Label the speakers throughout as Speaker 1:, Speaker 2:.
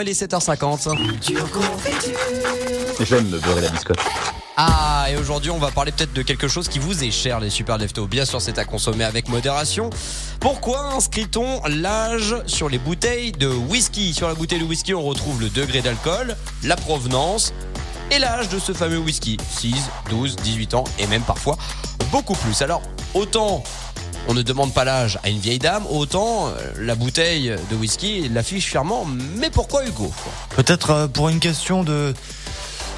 Speaker 1: Il est 7h50.
Speaker 2: J'aime me beurrer la biscotte.
Speaker 1: Ah, et aujourd'hui, on va parler peut-être de quelque chose qui vous est cher, les super leftos. Bien sûr, c'est à consommer avec modération. Pourquoi inscrit-on l'âge sur les bouteilles de whisky? Sur la bouteille de whisky, on retrouve le degré d'alcool, la provenance et l'âge de ce fameux whisky. 6, 12, 18 ans et même parfois beaucoup plus. Alors, autant on ne demande pas l'âge à une vieille dame, autant euh, la bouteille de whisky l'affiche fièrement. Mais pourquoi Hugo?
Speaker 3: Peut-être euh, pour une question de.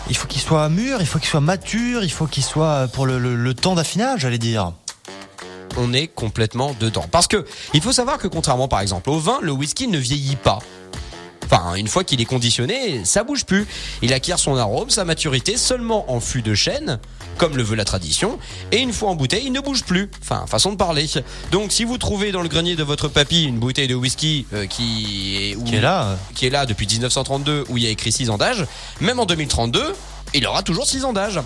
Speaker 3: Il faut qu'il soit mûr, il faut qu'il soit mature, il faut qu'il soit euh, pour le, le- le temps d'affinage, j'allais dire.
Speaker 1: on est complètement dedans. Parce que il faut savoir que contrairement par exemple au vin, le whisky ne vieillit pas. Enfin, une fois qu'il est conditionné, ça bouge plus. Il acquiert son arôme, sa maturité seulement en fût de chêne, comme le veut la tradition, et une fois en bouteille, il ne bouge plus. Enfin, façon de parler. Donc, si vous trouvez dans le grenier de votre papy une bouteille de whisky euh, qui est où-
Speaker 3: Qui est là.
Speaker 1: qui est là depuis 1932 où il y a écrit 6 ans d'âge, même en 2032, il aura toujours 6 ans d'âge.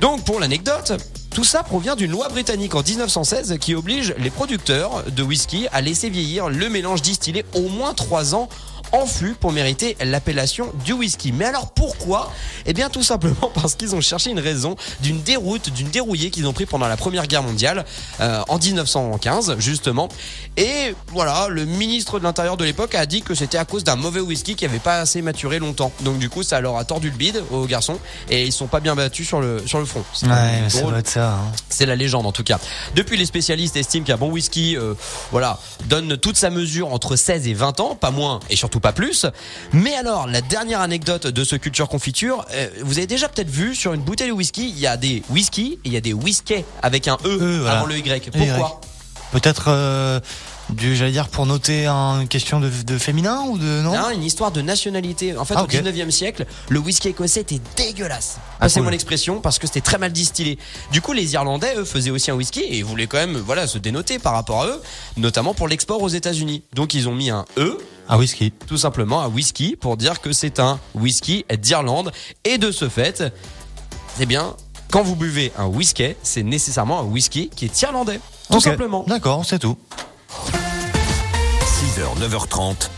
Speaker 1: Donc pour l'anecdote, tout ça provient d'une loi britannique en 1916 qui oblige les producteurs de whisky à laisser vieillir le mélange distillé au moins 3 ans en fût pour mériter l'appellation du whisky. Mais alors pourquoi? Eh bien tout simplement parce qu'ils ont cherché une raison d'une déroute, d'une dérouillée qu'ils ont pris pendant la Première Guerre mondiale euh, en 1915 justement. Et voilà, le ministre de l'Intérieur de l'époque a dit que c'était à cause d'un mauvais whisky qui avait pas assez maturé longtemps. Donc du coup ça leur a tordu le bide aux garçons et ils sont pas bien battus sur le, sur le front. C'est
Speaker 3: Ouais, ça. hein.
Speaker 1: C'est la légende en tout cas. Depuis, les spécialistes estiment qu'un bon whisky, euh, voilà, donne toute sa mesure entre 16 et 20 ans, pas moins et surtout pas plus. Mais alors, la dernière anecdote de ce culture confiture, euh, vous avez déjà peut-être vu sur une bouteille de whisky, il y a des whisky et il y a des whiskey avec un E,
Speaker 3: E, voilà.
Speaker 1: avant le Y. Pourquoi?
Speaker 3: Peut-être, euh, du, j'allais dire, pour noter un- une question de, de féminin ou de. Non,
Speaker 1: Non, une histoire de nationalité. En fait,
Speaker 3: Ah,
Speaker 1: au
Speaker 3: ok.
Speaker 1: 19e siècle, le whisky écossais était dégueulasse.
Speaker 3: Ah,
Speaker 1: Passez-moi
Speaker 3: cool.
Speaker 1: l'expression parce que c'était très mal distillé. Du coup, les Irlandais, eux, faisaient aussi un whisky et ils voulaient quand même, voilà, se dénoter par rapport à eux, notamment pour l'export aux États-Unis. Donc, ils ont mis un E,
Speaker 3: Ah, whisky.
Speaker 1: tout simplement, un whisky pour dire que c'est un whisky d'Irlande. Et de ce fait, eh bien, quand vous buvez un whisky, c'est nécessairement un whisky qui est irlandais. Tout simplement.
Speaker 3: D'accord, c'est tout.
Speaker 4: 6h, 9h30,